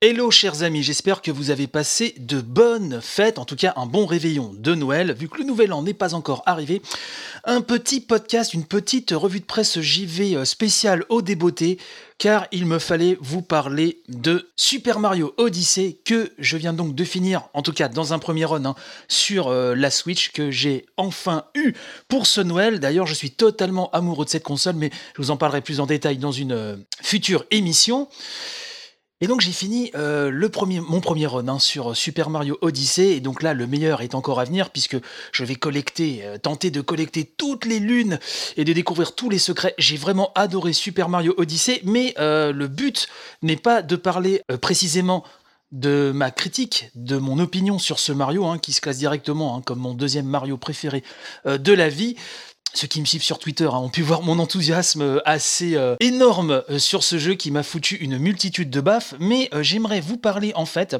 Hello chers amis, j'espère que vous avez passé de bonnes fêtes, en tout cas un bon réveillon de Noël, vu que le nouvel an n'est pas encore arrivé. Un petit podcast, une petite revue de presse JV euh, spéciale au débeauté, car il me fallait vous parler de Super Mario Odyssey, que je viens donc de finir, en tout cas dans un premier run, hein, sur euh, la Switch, que j'ai enfin eu pour ce Noël. D'ailleurs, je suis totalement amoureux de cette console, mais je vous en parlerai plus en détail dans une euh, future émission. Et donc j'ai fini euh, mon premier run hein, sur Super Mario Odyssey, et donc là le meilleur est encore à venir puisque je vais collecter, euh, tenter de collecter toutes les lunes et de découvrir tous les secrets. J'ai vraiment adoré Super Mario Odyssey, mais euh, le but n'est pas de parler précisément de ma critique, de mon opinion sur ce Mario, hein, qui se classe directement hein, comme mon deuxième Mario préféré de la vie ceux qui me suivent sur Twitter hein, ont pu voir mon enthousiasme euh, assez euh, énorme euh, sur ce jeu qui m'a foutu une multitude de baffes, mais j'aimerais vous parler en fait,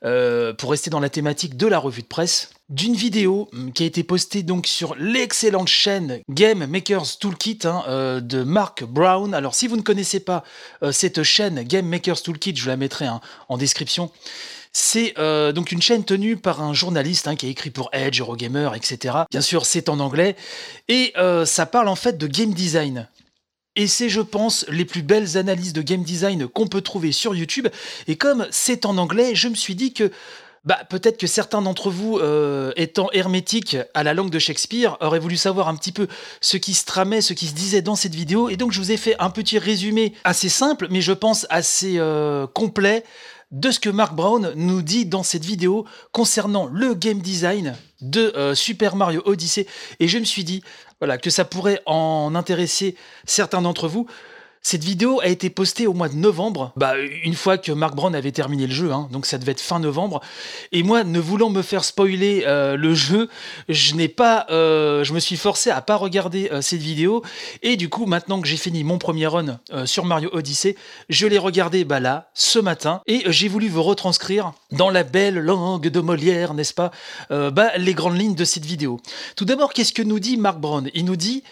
pour rester dans la thématique de la revue de presse, d'une vidéo hum, qui a été postée donc sur l'excellente chaîne Game Makers Toolkit hein, de Mark Brown. Alors si vous ne connaissez pas cette chaîne Game Makers Toolkit, je vous la mettrai hein, en description. C'est euh, donc une chaîne tenue par un journaliste hein, qui a écrit pour Edge, Eurogamer, etc. Bien sûr, c'est en anglais. Et euh, ça parle en fait de game design. Et c'est, je pense, les plus belles analyses de game design qu'on peut trouver sur YouTube. Et comme c'est en anglais, je me suis dit que bah, peut-être que certains d'entre vous, euh, étant hermétiques à la langue de Shakespeare, auraient voulu savoir un petit peu ce qui se tramait, ce qui se disait dans cette vidéo. Et donc, je vous ai fait un petit résumé assez simple, mais je pense assez complet de ce que Mark Brown nous dit dans cette vidéo concernant le game design de euh, Super Mario Odyssey. Et je me suis dit voilà, que ça pourrait en intéresser certains d'entre vous. Cette vidéo a été postée au mois de novembre, bah, une fois que Mark Brown avait terminé le jeu, hein, donc ça devait être fin novembre. Et moi, ne voulant me faire spoiler euh, le jeu, je n'ai pas, euh, je me suis forcé à pas regarder euh, cette vidéo. Et du coup, maintenant que j'ai fini mon premier run sur Mario Odyssey, je l'ai regardé bah, là, ce matin, et j'ai voulu vous retranscrire dans la belle langue de Molière, n'est-ce pas, bah, les grandes lignes de cette vidéo. Tout d'abord, qu'est-ce que nous dit Mark Brown Il nous dit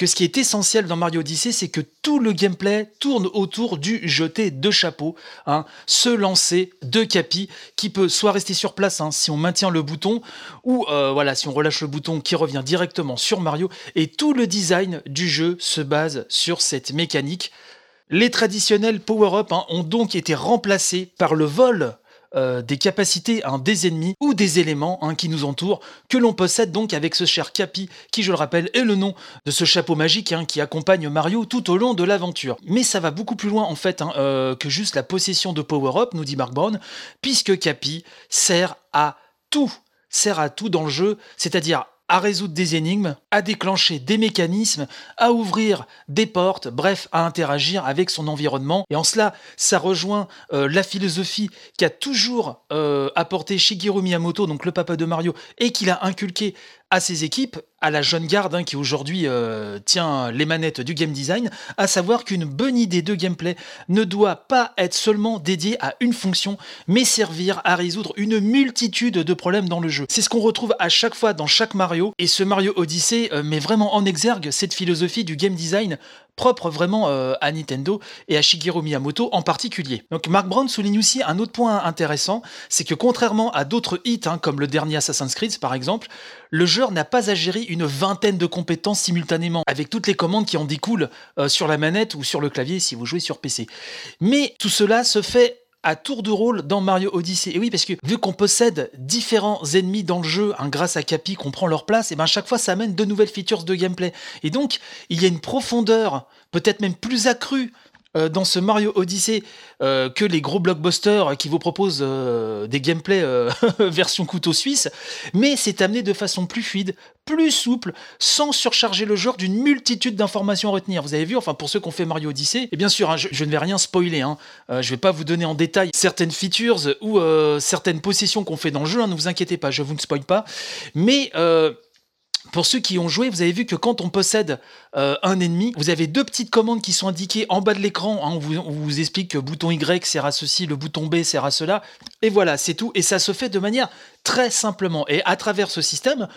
que ce qui est essentiel dans Mario Odyssey, c'est que tout le gameplay tourne autour du jeter de chapeau, hein, ce lancer de capi qui peut soit rester sur place hein, si on maintient le bouton, ou euh, voilà si on relâche le bouton qui revient directement sur Mario. Et tout le design du jeu se base sur cette mécanique. Les traditionnels power-up hein, ont donc été remplacés par le vol euh, des capacités hein, des ennemis ou des éléments hein, qui nous entourent, que l'on possède donc avec ce cher Capi, qui je le rappelle est le nom de ce chapeau magique hein, qui accompagne Mario tout au long de l'aventure. Mais ça va beaucoup plus loin en fait euh, que juste la possession de power-up, nous dit Mark Brown, puisque Capi sert à tout sert à tout dans le jeu, c'est-à-dire à résoudre des énigmes, à déclencher des mécanismes, à ouvrir des portes, bref, à interagir avec son environnement. Et en cela, ça rejoint euh, la philosophie qu'a toujours euh, apporté Shigeru Miyamoto, donc le papa de Mario, et qu'il a inculqué à ses équipes, à la jeune garde hein, qui aujourd'hui euh, tient les manettes du game design, à savoir qu'une bonne idée de gameplay ne doit pas être seulement dédiée à une fonction, mais servir à résoudre une multitude de problèmes dans le jeu. C'est ce qu'on retrouve à chaque fois dans chaque Mario, et ce Mario Odyssey euh, met vraiment en exergue cette philosophie du game design propre vraiment euh, à Nintendo et à Shigeru Miyamoto en particulier. Donc Mark Brown souligne aussi un autre point intéressant, c'est que contrairement à d'autres hits hein, comme le dernier Assassin's Creed par exemple, le joueur n'a pas à gérer une vingtaine de compétences simultanément avec toutes les commandes qui en découlent euh, sur la manette ou sur le clavier si vous jouez sur PC. Mais tout cela se fait à tour de rôle dans Mario Odyssey. Et oui, parce que vu qu'on possède différents ennemis dans le jeu, hein, grâce à Capi qu'on prend leur place, et ben chaque fois ça amène de nouvelles features de gameplay. Et donc, il y a une profondeur, peut-être même plus accrue euh, dans ce Mario Odyssey euh, que les gros blockbusters qui vous proposent euh, des gameplays version couteau suisse, mais c'est amené de façon plus fluide, plus souple, sans surcharger le joueur d'une multitude d'informations à retenir. Vous avez vu, enfin pour ceux qui ont fait Mario Odyssey, et bien sûr, hein, je, ne vais rien spoiler, hein, je vais pas vous donner en détail certaines features ou certaines possessions qu'on fait dans le jeu, hein, ne vous inquiétez pas, je vous ne spoil pas, mais pour ceux qui ont joué, vous avez vu que quand on possède euh, un ennemi, vous avez deux petites commandes qui sont indiquées en bas de l'écran. Hein, on, vous, explique que le bouton Y sert à ceci, le bouton B sert à cela. Et voilà, c'est tout. Et ça se fait de manière très simplement. Et à travers ce système,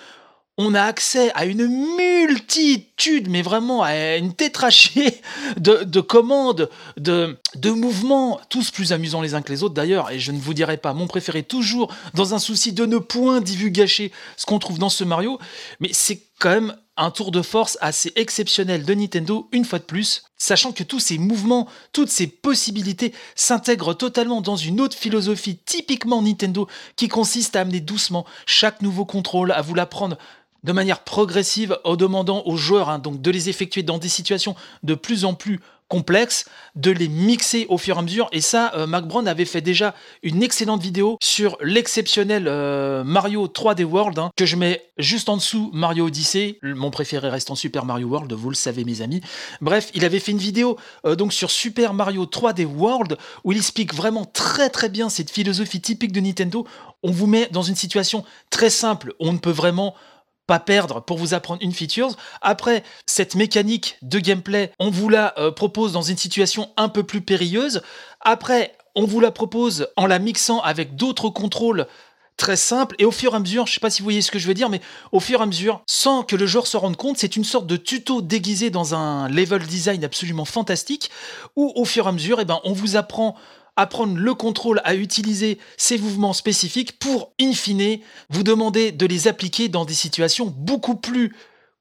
on a accès à une multitude, mais vraiment à une tétrachée de, de commandes, de, de mouvements, tous plus amusants les uns que les autres d'ailleurs, et je ne vous dirai pas mon préféré toujours dans un souci de ne point divulgacher ce qu'on trouve dans ce Mario, mais c'est quand même un tour de force assez exceptionnel de Nintendo, une fois de plus, sachant que tous ces mouvements, toutes ces possibilités s'intègrent totalement dans une autre philosophie typiquement Nintendo qui consiste à amener doucement chaque nouveau contrôle, à vous l'apprendre de manière progressive en demandant aux joueurs hein, donc de les effectuer dans des situations de plus en plus complexes, de les mixer au fur et à mesure. Et ça, euh, Mark Brown avait fait déjà une excellente vidéo sur l'exceptionnel euh, Mario 3D World, hein, que je mets juste en dessous Mario Odyssey. Mon préféré reste en Super Mario World, vous le savez mes amis. Bref, il avait fait une vidéo euh, donc sur Super Mario 3D World où il explique vraiment très très bien cette philosophie typique de Nintendo. On vous met dans une situation très simple, on ne peut vraiment pas perdre pour vous apprendre une feature. Après, cette mécanique de gameplay, on vous la euh, propose dans une situation un peu plus périlleuse. Après, on vous la propose en la mixant avec d'autres contrôles très simples. Et au fur et à mesure, je sais pas si vous voyez ce que je veux dire, mais au fur et à mesure, sans que le joueur se rende compte, c'est une sorte de tuto déguisé dans un level design absolument fantastique, où au fur et à mesure, eh ben, on vous apprend apprendre le contrôle à utiliser ces mouvements spécifiques pour, in fine, vous demander de les appliquer dans des situations beaucoup plus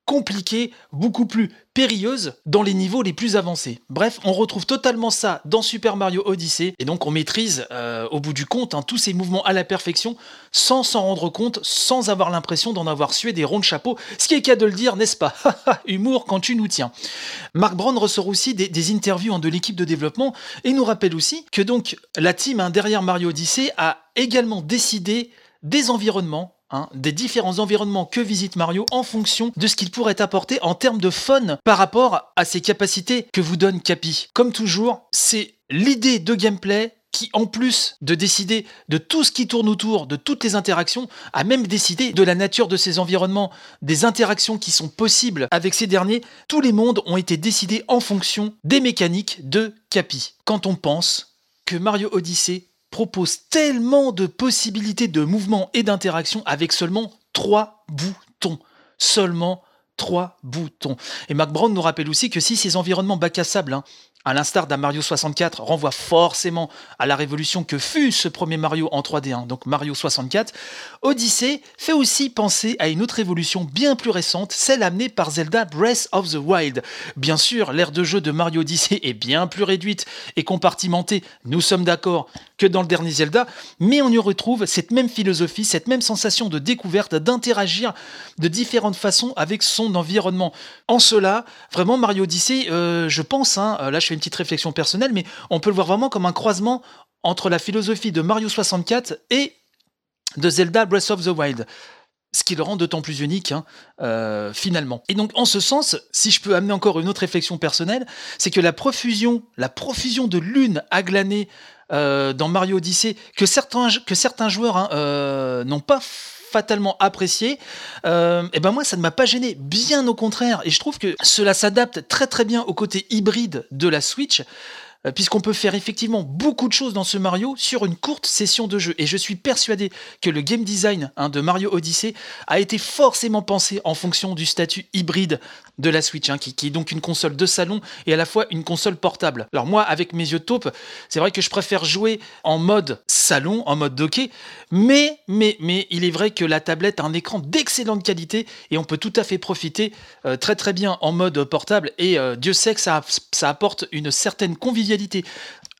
compliquées, beaucoup plus périlleuse dans les niveaux les plus avancés. Bref, on retrouve totalement ça dans Super Mario Odyssey, et donc on maîtrise euh, au bout du compte hein, tous ces mouvements à la perfection, sans s'en rendre compte, sans avoir l'impression d'en avoir sué des ronds de chapeau, ce qui est cas de le dire, n'est-ce pas? Humour quand tu nous tiens. Mark Brown ressort aussi des, interviews hein, de l'équipe de développement, et nous rappelle aussi que la team hein, derrière Mario Odyssey a également décidé des environnements Hein, des différents environnements que visite Mario en fonction de ce qu'il pourrait apporter en termes de fun par rapport à ses capacités que vous donne Capi. Comme toujours, c'est l'idée de gameplay qui, en plus de décider de tout ce qui tourne autour, de toutes les interactions, a même décidé de la nature de ces environnements, des interactions qui sont possibles avec ces derniers. Tous les mondes ont été décidés en fonction des mécaniques de Capi. Quand on pense que Mario Odyssey propose tellement de possibilités de mouvement et d'interaction avec seulement trois boutons. Seulement trois boutons. Et Mac Brown nous rappelle aussi que si ces environnements bac à sable hein, à l'instar d'un Mario 64, renvoie forcément à la révolution que fut ce premier Mario en 3D, 1 donc Mario 64, Odyssey fait aussi penser à une autre évolution bien plus récente, celle amenée par Zelda Breath of the Wild. Bien sûr, l'ère de jeu de Mario Odyssey est bien plus réduite et compartimentée, nous sommes d'accord, que dans le dernier Zelda, mais on y retrouve cette même philosophie, cette même sensation de découverte, d'interagir de différentes façons avec son environnement. En cela, vraiment Mario Odyssey, euh, je pense, hein, là je une petite réflexion personnelle, mais on peut le voir vraiment comme un croisement entre la philosophie de Mario 64 et de Zelda Breath of the Wild. Ce qui le rend d'autant plus unique, hein, euh, finalement. Et donc, en ce sens, si je peux amener encore une autre réflexion personnelle, c'est que la profusion, la profusion de lunes à glaner euh, dans Mario Odyssey, que certains, que certains joueurs hein, euh, n'ont pas fatalement apprécié, euh, et ben moi ça ne m'a pas gêné, bien au contraire, et je trouve que cela s'adapte très très bien au côté hybride de la Switch. Euh, puisqu'on peut faire effectivement beaucoup de choses dans ce Mario sur une courte session de jeu. Et je suis persuadé que le game design hein, de Mario Odyssey a été forcément pensé en fonction du statut hybride de la Switch, hein, qui, est donc une console de salon et à la fois une console portable. Alors moi, avec mes yeux de taupe, c'est vrai que je préfère jouer en mode salon, en mode docké, mais, mais, mais il est vrai que la tablette a un écran d'excellente qualité et on peut tout à fait profiter euh, très très bien en mode portable et euh, Dieu sait que ça, ça apporte une certaine convivialité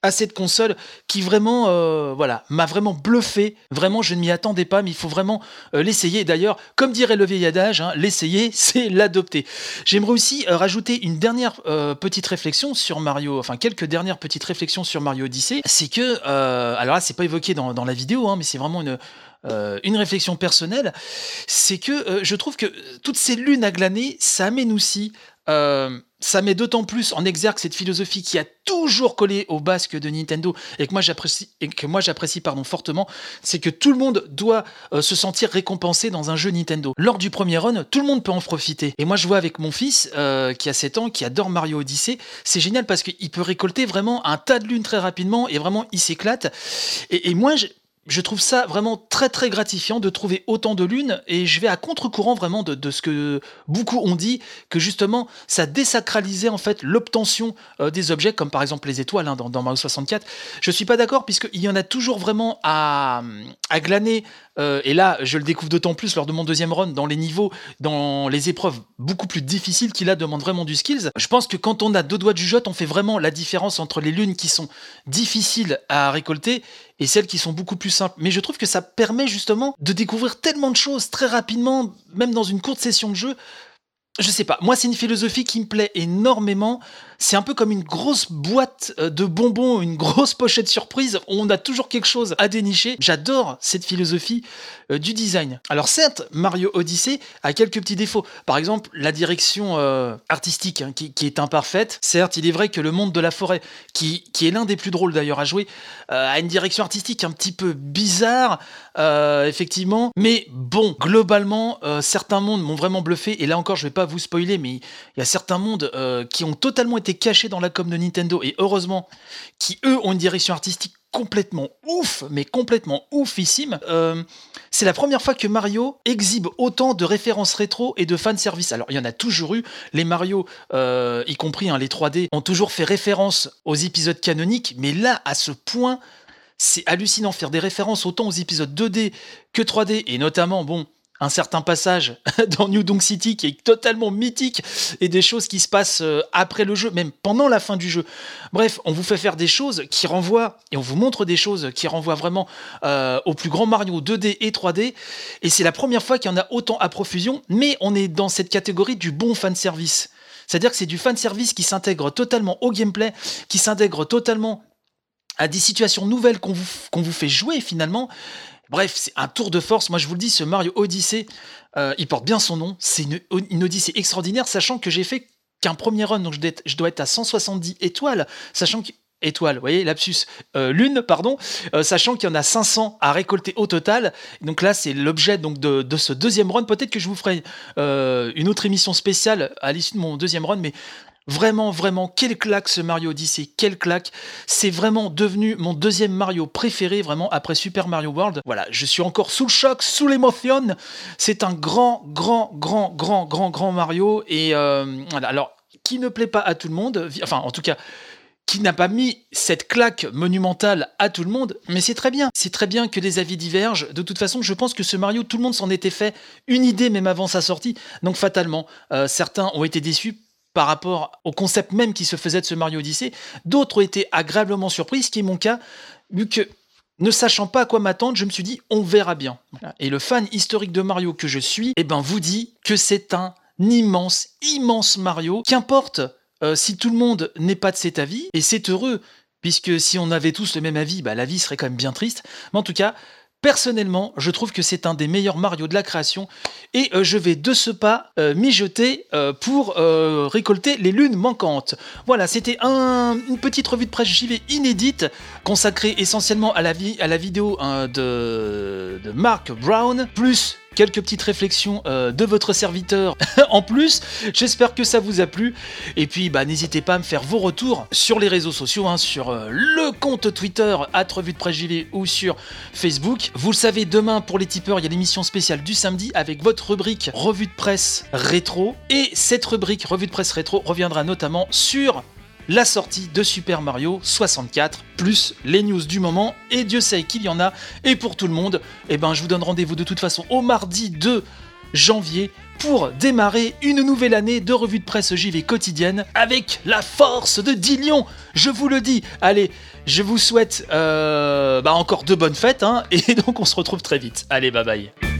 à cette console qui vraiment euh, voilà m'a vraiment bluffé. Vraiment je ne m'y attendais pas mais il faut vraiment euh, l'essayer. D'ailleurs comme dirait le vieil adage hein, l'essayer c'est l'adopter. J'aimerais aussi euh, rajouter une dernière petite réflexion sur Mario enfin quelques dernières petites réflexions sur Mario Odyssey. C'est que alors là c'est pas évoqué dans, la vidéo hein, mais c'est vraiment une une réflexion personnelle, c'est que je trouve que toutes ces lunes à glaner, ça amène aussi ça met d'autant plus en exergue cette philosophie qui a toujours collé au basque de Nintendo et que moi j'apprécie que moi j'apprécie pardon fortement, c'est que tout le monde doit euh, se sentir récompensé dans un jeu Nintendo. Lors du premier run, tout le monde peut en profiter. Et moi je vois avec mon fils euh, qui a 7 ans, qui adore Mario Odyssey, c'est génial parce qu'il peut récolter vraiment un tas de lunes très rapidement et vraiment il s'éclate. Et, et moi je trouve ça vraiment très très gratifiant de trouver autant de lunes et je vais à contre-courant vraiment de, ce que beaucoup ont dit que justement ça désacralisait en fait l'obtention euh, des objets comme par exemple les étoiles hein, dans, Mario 64. Je suis pas d'accord puisqu'il y en a toujours vraiment à, glaner euh, et là, je le découvre d'autant plus lors de mon deuxième run, dans les niveaux, dans les épreuves beaucoup plus difficiles qui là demandent vraiment du skills. Je pense que quand on a deux doigts du jeu, on fait vraiment la différence entre les lunes qui sont difficiles à récolter et celles qui sont beaucoup plus simples. Mais je trouve que ça permet justement de découvrir tellement de choses très rapidement, même dans une courte session de jeu. Je sais pas, moi c'est une philosophie qui me plaît énormément c'est un peu comme une grosse boîte euh, de bonbons, une grosse pochette surprise. On a toujours quelque chose à dénicher. J'adore cette philosophie euh, du design. Alors certes, Mario Odyssey a quelques petits défauts. Par exemple, la direction euh, artistique hein, qui, est imparfaite. Certes, il est vrai que le monde de la forêt, qui, est l'un des plus drôles d'ailleurs à jouer, a une direction artistique un petit peu bizarre, effectivement. Mais bon, globalement, certains mondes m'ont vraiment bluffé. Et là encore, je vais pas vous spoiler, mais il y a certains mondes qui ont totalement été cachés dans la com de Nintendo, et heureusement, qui eux ont une direction artistique complètement ouf, mais complètement oufissime. Euh, c'est la première fois que Mario exhibe autant de références rétro et de fanservice. Alors, il y en a toujours eu. Les Mario, euh, y compris hein, les 3D, ont toujours fait référence aux épisodes canoniques, mais là, à ce point, c'est hallucinant faire des références autant aux épisodes 2D que 3D, et notamment, bon, un certain passage dans New Donk City qui est totalement mythique et des choses qui se passent euh, après le jeu, même pendant la fin du jeu. Bref, on vous fait faire des choses qui renvoient et on vous montre des choses qui renvoient vraiment euh, au plus grand Mario 2D et 3D. Et c'est la première fois qu'il y en a autant à profusion, mais on est dans cette catégorie du bon fan service. C'est-à-dire que c'est du fan service qui s'intègre totalement au gameplay, qui s'intègre totalement à des situations nouvelles qu'on vous, qu'on vous fait jouer finalement Bref, c'est un tour de force. Moi, je vous le dis, ce Mario Odyssey, euh, il porte bien son nom. C'est une, une Odyssée extraordinaire, sachant que j'ai fait qu'un premier run, donc je dois, être, à 170 étoiles, sachant que vous voyez, lapsus, euh, lune, pardon, euh, sachant qu'il y en a 500 à récolter au total. Donc là, c'est l'objet donc de, de, ce deuxième run. Peut-être que je vous ferai une autre émission spéciale à l'issue de mon deuxième run, mais Vraiment, vraiment, quelle claque ce Mario Odyssey, quelle claque. C'est vraiment devenu mon deuxième Mario préféré, vraiment, après Super Mario World. Voilà, je suis encore sous le choc, sous l'émotion. C'est un grand, grand, grand, grand, grand, grand Mario. Et euh, alors, qui ne plaît pas à tout le monde, enfin, en tout cas, qui n'a pas mis cette claque monumentale à tout le monde, mais c'est très bien. C'est très bien que les avis divergent. De toute façon, je pense que ce Mario, tout le monde s'en était fait une idée même avant sa sortie. Donc fatalement, euh, certains ont été déçus par rapport au concept même qui se faisait de ce Mario Odyssey. D'autres ont été agréablement surpris, ce qui est mon cas, vu que ne sachant pas à quoi m'attendre, je me suis dit on verra bien. Et le fan historique de Mario que je suis, eh ben vous dit que c'est un immense, immense Mario. Qu'importe euh, si tout le monde n'est pas de cet avis, et c'est heureux, puisque si on avait tous le même avis, bah, la vie serait quand même bien triste. Mais en tout cas, Personnellement, je trouve que c'est un des meilleurs Mario de la création et euh, je vais de ce pas euh, euh, pour récolter les lunes manquantes. Voilà, c'était une petite revue de presse JV inédite consacrée essentiellement à la, à la vidéo hein, de, Mark Brown, plus quelques petites réflexions euh, de votre serviteur en plus. J'espère que ça vous a plu. Et puis, bah, n'hésitez pas à me faire vos retours sur les réseaux sociaux, hein, sur euh, le compte Twitter, at revue de JV ou sur Facebook. Vous le savez, demain, pour les tipeurs, il y a l'émission spéciale du samedi avec votre rubrique revue de presse rétro. Et cette rubrique revue de presse rétro reviendra notamment sur la sortie de Super Mario 64, plus les news du moment, et Dieu sait qu'il y en a, et pour tout le monde, eh ben je vous donne rendez-vous de toute façon au mardi 2 janvier pour démarrer une nouvelle année de revue de presse JV quotidienne avec la force de Dillion, je vous le dis. Allez, je vous souhaite euh, bah encore de bonnes fêtes, hein, et donc on se retrouve très vite. Allez, bye bye.